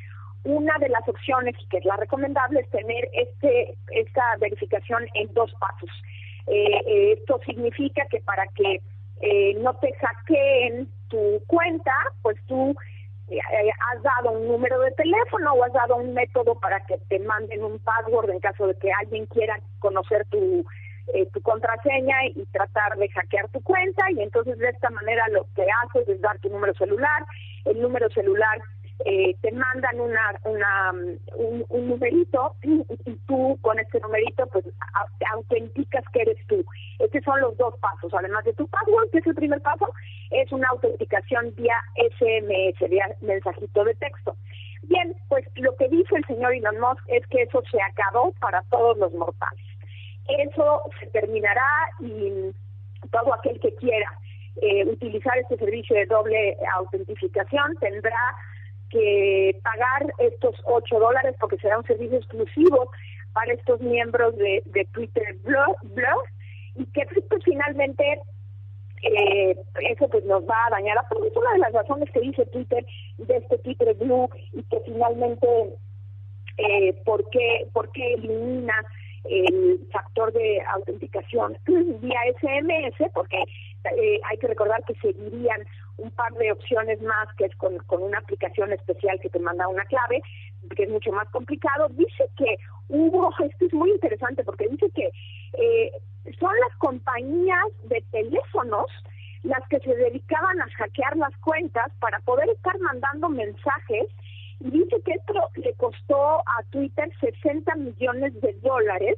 una de las opciones, que es la recomendable, es tener este esta verificación en dos pasos. Eh, eh, esto significa que para que eh, no te hackeen tu cuenta, pues tú has dado un número de teléfono o has dado un método para que te manden un password en caso de que alguien quiera conocer tu, tu contraseña y tratar de hackear tu cuenta y entonces de esta manera lo que haces es dar tu número celular, el número celular eh, te mandan una, una un, numerito y, tú con este numerito pues te autenticas que eres tú. Estos son los dos pasos. Además de tu password, que es el primer paso, es una autenticación vía SMS, vía mensajito de texto. Bien, pues lo que dice el señor Elon Musk es que eso se acabó para todos los mortales. Eso se terminará y todo aquel que quiera eh, utilizar este servicio de doble autentificación tendrá que pagar estos 8 dólares porque será un servicio exclusivo para estos miembros de, Twitter Blog, y que pues, finalmente eh, eso pues nos va a dañar a. Es una de las razones que dice Twitter de este Twitter Blue y que finalmente eh, ¿por, qué, por qué elimina el factor de autenticación vía SMS, porque eh, hay que recordar que seguirían un par de opciones más, que es con, con una aplicación especial que te manda una clave, que es mucho más complicado. Dice que hubo, esto es muy interesante, porque dice que eh, son las compañías de teléfonos las que se dedicaban a hackear las cuentas para poder estar mandando mensajes y dice que esto le a Twitter 60 millones de dólares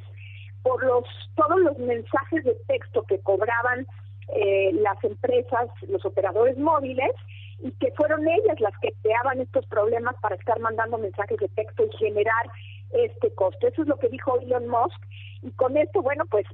por los todos los mensajes de texto que cobraban eh, las empresas, los operadores móviles, y que fueron ellas las que creaban estos problemas para estar mandando mensajes de texto y generar este costo. Eso es lo que dijo Elon Musk. Y con esto, bueno, pues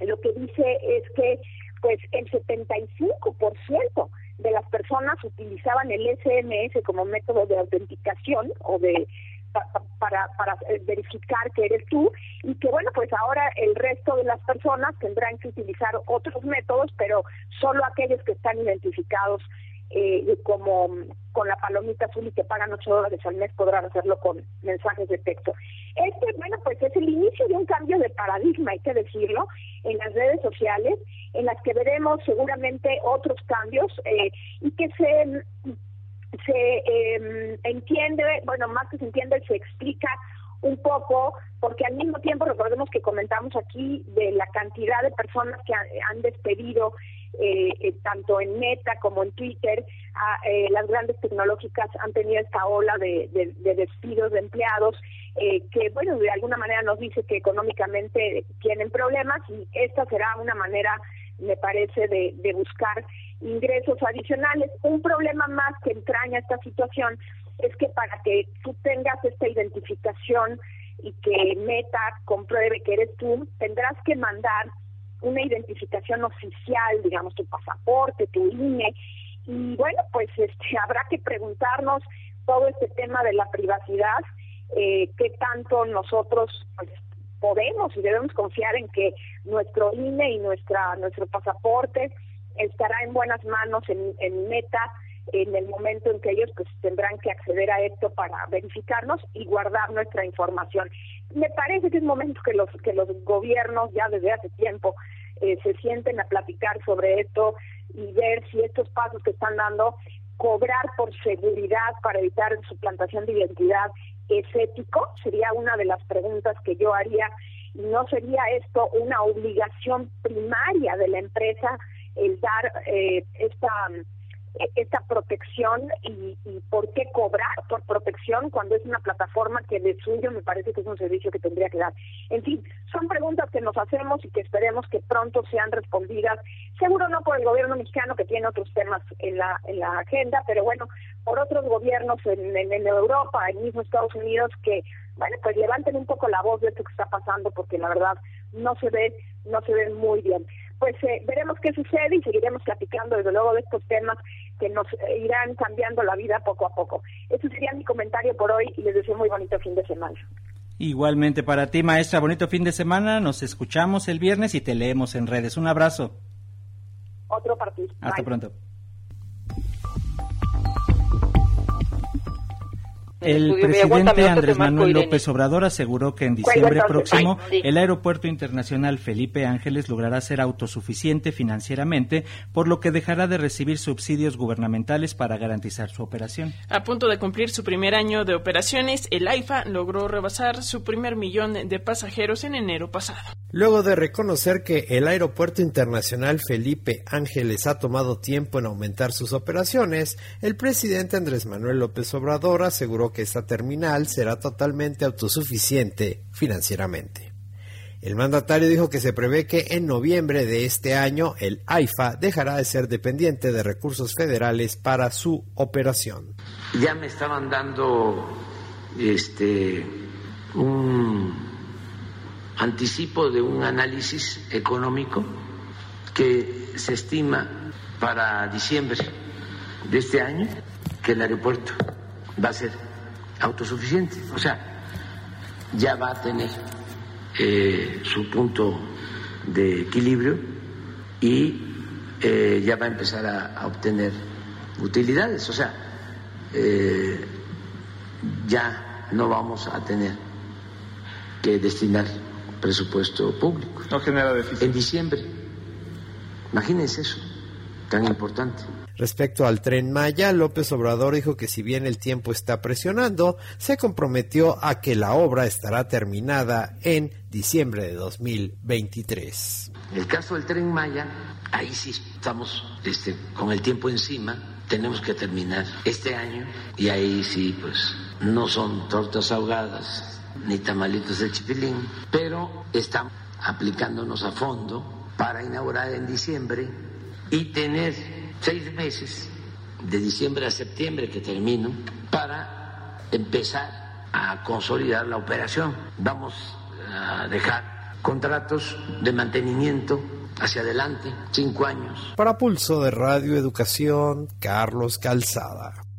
lo que dice es que pues el 75% de las personas utilizaban el SMS como método de autenticación o de para, para eh, verificar que eres tú y que bueno pues ahora el resto de las personas tendrán que utilizar otros métodos pero solo aquellos que están identificados eh, como con la palomita azul y que pagan 8 dólares al mes podrán hacerlo con mensajes de texto. Este, bueno, pues es el inicio de un cambio de paradigma, hay que decirlo, en las redes sociales, en las que veremos seguramente otros cambios eh, y que se se eh, entiende, bueno, más que se entiende, se explica un poco, porque al mismo tiempo recordemos que comentamos aquí de la cantidad de personas que han despedido eh, eh, tanto en Meta como en Twitter, eh, las grandes tecnológicas han tenido esta ola de, despidos de empleados, eh, que bueno, de alguna manera nos dice que económicamente tienen problemas y esta será una manera, me parece, de, de buscar ingresos adicionales. Un problema más que entraña esta situación es que para que tú tengas esta identificación y que Meta compruebe que eres tú, tendrás que mandar una identificación oficial, digamos, tu pasaporte, tu INE. Y bueno, pues este, habrá que preguntarnos todo este tema de la privacidad, eh, qué tanto nosotros pues, podemos y debemos confiar en que nuestro INE y nuestra nuestro pasaporte estará en buenas manos en, en meta en el momento en que ellos pues tendrán que acceder a esto para verificarnos y guardar nuestra información. Me parece que es momento que los que los gobiernos ya desde hace tiempo eh, se sienten a platicar sobre esto y ver si estos pasos que están dando cobrar por seguridad para evitar suplantación de identidad es ético sería una de las preguntas que yo haría no sería esto una obligación primaria de la empresa el dar eh, esta esta protección y, por qué cobrar por protección cuando es una plataforma que de suyo me parece que es un servicio que tendría que dar. En fin, son preguntas que nos hacemos y que esperemos que pronto sean respondidas. Seguro no por el gobierno mexicano que tiene otros temas en la, en la agenda, pero bueno, por otros gobiernos en, en, Europa, en mismo Estados Unidos que, bueno, pues levanten un poco la voz de esto que está pasando porque la verdad no se ve, no se ve muy bien pues eh, veremos qué sucede y seguiremos platicando desde luego de estos temas que nos eh, irán cambiando la vida poco a poco. Ese sería mi comentario por hoy y les deseo muy bonito fin de semana.
Igualmente para ti, maestra, bonito fin de semana. Nos escuchamos el viernes y te leemos en redes. Un abrazo.
Otro partido.
Hasta pronto. El presidente Andrés Manuel López Obrador aseguró que en diciembre próximo el Aeropuerto Internacional Felipe Ángeles logrará ser autosuficiente financieramente, por lo que dejará de recibir subsidios gubernamentales para garantizar su operación.
A punto de cumplir su primer año de operaciones, el AIFA logró rebasar su primer millón de pasajeros en enero pasado.
Luego de reconocer que el Aeropuerto Internacional Felipe Ángeles ha tomado tiempo en aumentar sus operaciones, el presidente Andrés Manuel López Obrador aseguró que esta terminal será totalmente autosuficiente financieramente. El mandatario dijo que se prevé que en noviembre de este año el AIFA dejará de ser dependiente de recursos federales para su operación.
Ya me estaban dando este un anticipo de un análisis económico que se estima para diciembre de este año que el aeropuerto va a ser autosuficiente. O sea, ya va a tener eh, su punto de equilibrio y eh, ya va a empezar a, obtener utilidades. O sea, eh, ya no vamos a tener que destinar presupuesto público.
No genera déficit.
En diciembre. Imagínense eso, tan importante.
Respecto al tren Maya, López Obrador dijo que si bien el tiempo está presionando, se comprometió a que la obra estará terminada en diciembre de 2023.
El caso del tren Maya, ahí sí estamos este, con el tiempo encima, tenemos que terminar este año y ahí sí, pues no son tortas ahogadas ni tamalitos de chipilín, pero estamos aplicándonos a fondo para inaugurar en diciembre y tener seis meses, de diciembre a septiembre que termino, para empezar a consolidar la operación. Vamos a dejar contratos de mantenimiento hacia adelante, cinco años.
Para Pulso de Radio Educación, Carlos Calzada.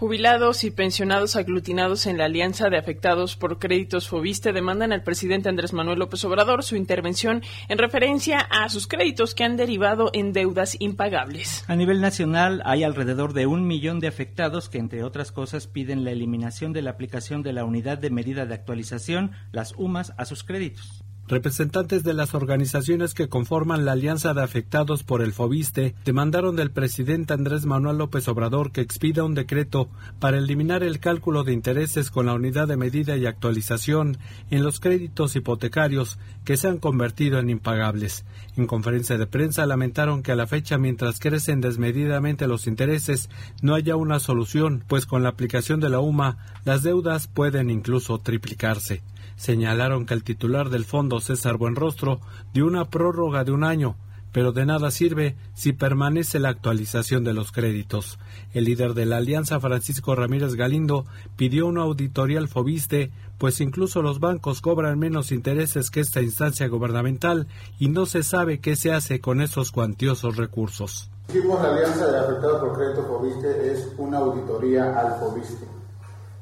Jubilados y pensionados aglutinados en la Alianza de Afectados por Créditos Fobiste demandan al presidente Andrés Manuel López Obrador su intervención en referencia a sus créditos que han derivado en deudas impagables.
A nivel nacional hay alrededor de un millón de afectados que, entre otras cosas, piden la eliminación de la aplicación de la unidad de medida de actualización, las UMAS, a sus créditos.
Representantes de las organizaciones que conforman la Alianza de Afectados por el Fobiste demandaron del presidente Andrés Manuel López Obrador que expida un decreto para eliminar el cálculo de intereses con la unidad de medida y actualización en los créditos hipotecarios que se han convertido en impagables. En conferencia de prensa lamentaron que a la fecha, mientras crecen desmedidamente los intereses, no haya una solución, pues con la aplicación de la UMA las deudas pueden incluso triplicarse señalaron que el titular del fondo, César Buenrostro, dio una prórroga de un año, pero de nada sirve si permanece la actualización de los créditos. El líder de la alianza, Francisco Ramírez Galindo, pidió una auditoría al Fobiste, pues incluso los bancos cobran menos intereses que esta instancia gubernamental y no se sabe qué se hace con esos cuantiosos recursos.
la alianza de afectados por crédito Fobiste es una auditoría al Fobiste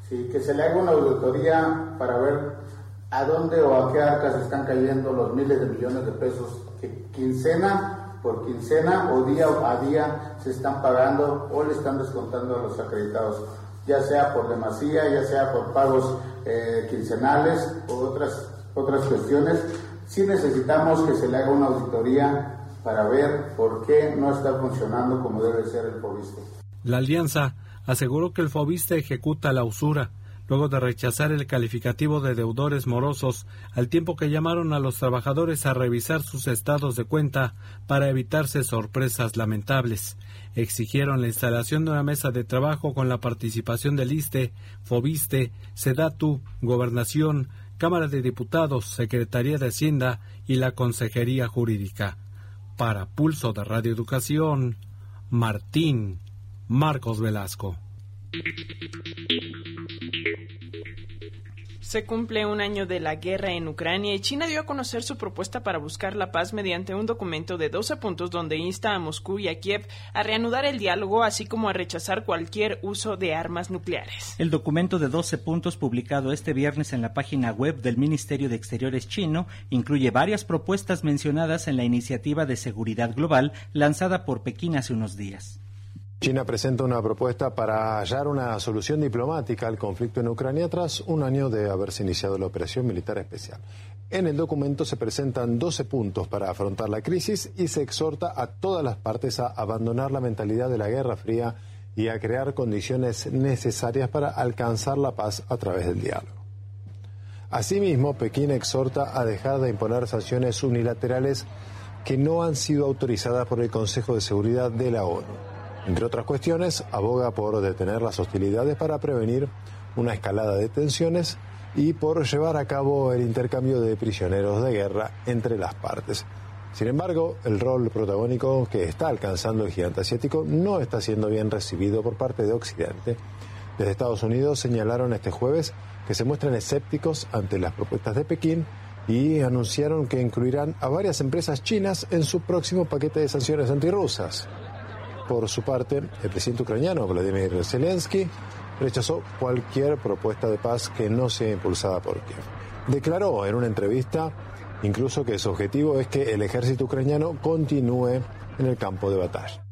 Sí, que se le haga una auditoría para ver a dónde o a qué arcas están cayendo los miles de millones de pesos que quincena por quincena o día a día se están pagando o le están descontando a los acreditados, ya sea por demasía, ya sea por pagos eh, quincenales o otras, otras cuestiones. Sí necesitamos que se le haga una auditoría para ver por qué no está funcionando como debe ser el FOBISTE.
La alianza aseguró que el FOBISTE ejecuta la usura, luego de rechazar el calificativo de deudores morosos, al tiempo que llamaron a los trabajadores a revisar sus estados de cuenta para evitarse sorpresas lamentables. Exigieron la instalación de una mesa de trabajo con la participación del ISTE, FOBISTE, SEDATU, Gobernación, Cámara de Diputados, Secretaría de Hacienda y la Consejería Jurídica. Para Pulso de Radio Educación, Martín Marcos Velasco.
Se cumple un año de la guerra en Ucrania y China dio a conocer su propuesta para buscar la paz mediante un documento de 12 puntos donde insta a Moscú y a Kiev a reanudar el diálogo así como a rechazar cualquier uso de armas nucleares.
El documento de 12 puntos publicado este viernes en la página web del Ministerio de Exteriores chino incluye varias propuestas mencionadas en la iniciativa de seguridad global lanzada por Pekín hace unos días.
China presenta una propuesta para hallar una solución diplomática al conflicto en Ucrania tras un año de haberse iniciado la operación militar especial. En el documento se presentan 12 puntos para afrontar la crisis y se exhorta a todas las partes a abandonar la mentalidad de la Guerra Fría y a crear condiciones necesarias para alcanzar la paz a través del diálogo. Asimismo, Pekín exhorta a dejar de imponer sanciones unilaterales que no han sido autorizadas por el Consejo de Seguridad de la ONU. Entre otras cuestiones, aboga por detener las hostilidades para prevenir una escalada de tensiones y por llevar a cabo el intercambio de prisioneros de guerra entre las partes. Sin embargo, el rol protagónico que está alcanzando el gigante asiático no está siendo bien recibido por parte de Occidente. Desde Estados Unidos señalaron este jueves que se muestran escépticos ante las propuestas de Pekín y anunciaron que incluirán a varias empresas chinas en su próximo paquete de sanciones antirrusas. Por su parte, el presidente ucraniano Vladimir Zelensky rechazó cualquier propuesta de paz que no sea impulsada por Kiev. Declaró en una entrevista incluso que su objetivo es que el ejército ucraniano continúe en el campo de batalla.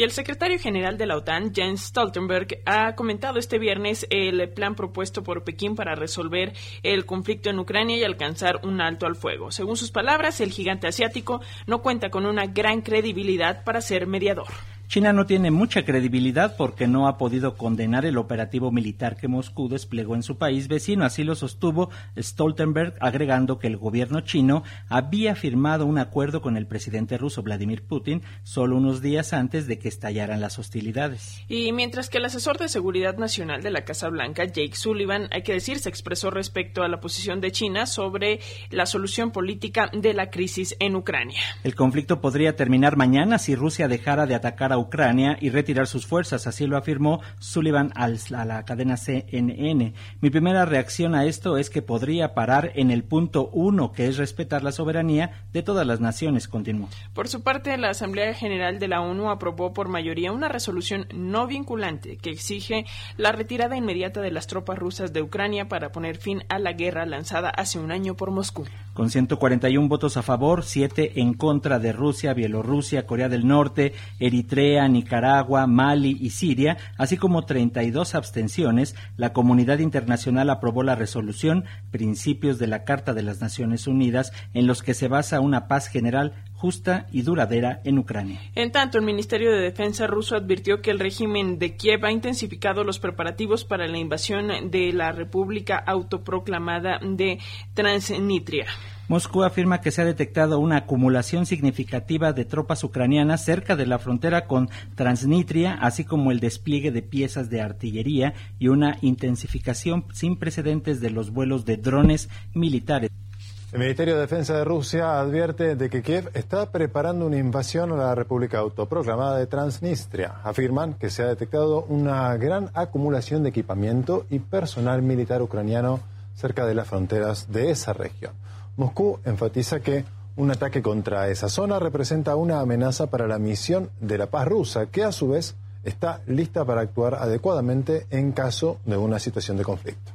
Y el secretario general de la OTAN, Jens Stoltenberg, ha comentado este viernes el plan propuesto por Pekín para resolver el conflicto en Ucrania y alcanzar un alto al fuego. Según sus palabras, el gigante asiático no cuenta con una gran credibilidad para ser mediador.
China no tiene mucha credibilidad porque no ha podido condenar el operativo militar que Moscú desplegó en su país vecino. Así lo sostuvo Stoltenberg, agregando que el gobierno chino había firmado un acuerdo con el presidente ruso Vladimir Putin solo unos días antes de que estallaran las hostilidades.
Y mientras que el asesor de seguridad nacional de la Casa Blanca, Jake Sullivan, hay que decir, se expresó respecto a la posición de China sobre la solución política de la crisis en Ucrania.
El conflicto podría terminar mañana si Rusia dejara de atacar a Ucrania y retirar sus fuerzas, así lo afirmó Sullivan a la cadena CNN. Mi primera reacción a esto es que podría parar en el punto uno, que es respetar la soberanía de todas las naciones, continuó.
Por su parte, la Asamblea General de la ONU aprobó por mayoría una resolución no vinculante que exige la retirada inmediata de las tropas rusas de Ucrania para poner fin a la guerra lanzada hace un año por Moscú.
Con 141 votos a favor, 7 en contra de Rusia, Bielorrusia, Corea del Norte, Eritrea, Nicaragua, Mali y Siria, así como 32 abstenciones, la comunidad internacional aprobó la resolución Principios de la Carta de las Naciones Unidas, en los que se basa una paz general justa y duradera en Ucrania.
En tanto, el Ministerio de Defensa ruso advirtió que el régimen de Kiev ha intensificado los preparativos para la invasión de la República autoproclamada de Transnistria.
Moscú afirma que se ha detectado una acumulación significativa de tropas ucranianas cerca de la frontera con Transnistria, así como el despliegue de piezas de artillería y una intensificación sin precedentes de los vuelos de drones militares.
El Ministerio de Defensa de Rusia advierte de que Kiev está preparando una invasión a la República Autoproclamada de Transnistria. Afirman que se ha detectado una gran acumulación de equipamiento y personal militar ucraniano cerca de las fronteras de esa región. Moscú enfatiza que un ataque contra esa zona representa una amenaza para la misión de la paz rusa, que a su vez está lista para actuar adecuadamente en caso de una situación de conflicto.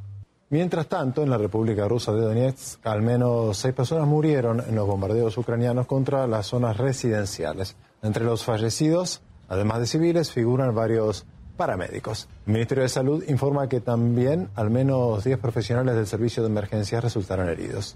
Mientras tanto, en la República Rusa de Donetsk, al menos seis personas murieron en los bombardeos ucranianos contra las zonas residenciales. Entre los fallecidos, además de civiles, figuran varios paramédicos. El Ministerio de Salud informa que también al menos 10 profesionales del servicio de emergencias resultaron heridos.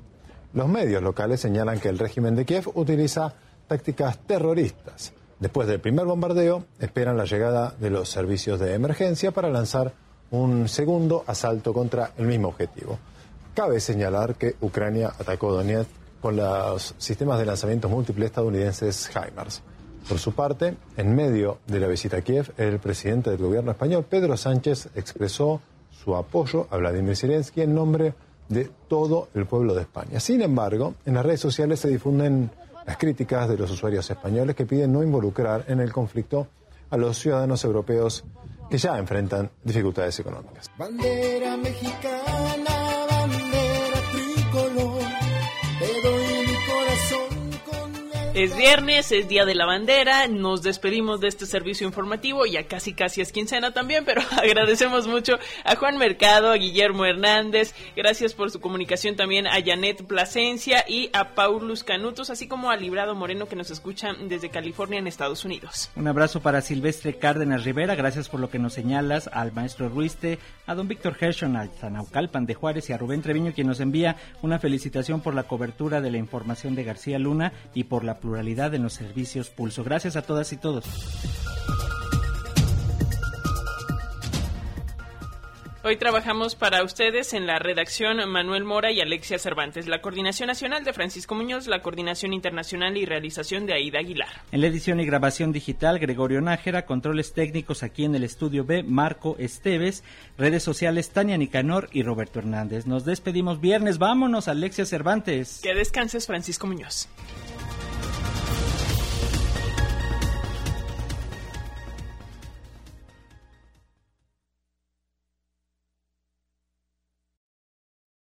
Los medios locales señalan que el régimen de Kiev utiliza tácticas terroristas. Después del primer bombardeo, esperan la llegada de los servicios de emergencia para lanzar un segundo asalto contra el mismo objetivo. Cabe señalar que Ucrania atacó Donetsk con los sistemas de lanzamientos múltiples estadounidenses HIMARS. Por su parte, en medio de la visita a Kiev, el presidente del gobierno español, Pedro Sánchez, expresó su apoyo a Vladimir Zelensky en nombre de todo el pueblo de España. Sin embargo, en las redes sociales se difunden las críticas de los usuarios españoles que piden no involucrar en el conflicto a los ciudadanos europeos que ya enfrentan dificultades económicas.
Es viernes, es día de la bandera, nos despedimos de este servicio informativo, ya casi casi es quincena también, pero agradecemos mucho a Juan Mercado, a Guillermo Hernández, gracias por su comunicación también a Janet Plasencia y a Paulus Canutos, así como a Librado Moreno que nos escuchan desde California en Estados Unidos.
Un abrazo para Silvestre Cárdenas Rivera, gracias por lo que nos señalas, al maestro Ruiste, a don Víctor Hershon, al Zanaucalpan de Juárez y a Rubén Treviño quien nos envía una felicitación por la cobertura de la información de García Luna y por la pluralidad en los servicios Pulso. Gracias a todas y todos.
Hoy trabajamos para ustedes en la redacción Manuel Mora y Alexia Cervantes, la coordinación nacional de Francisco Muñoz, la coordinación internacional y realización de Aida Aguilar.
En la edición y grabación digital, Gregorio Nájera, controles técnicos aquí en el estudio B, Marco Esteves, redes sociales, Tania Nicanor y Roberto Hernández. Nos despedimos viernes, vámonos, Alexia Cervantes.
Que descanses, Francisco Muñoz.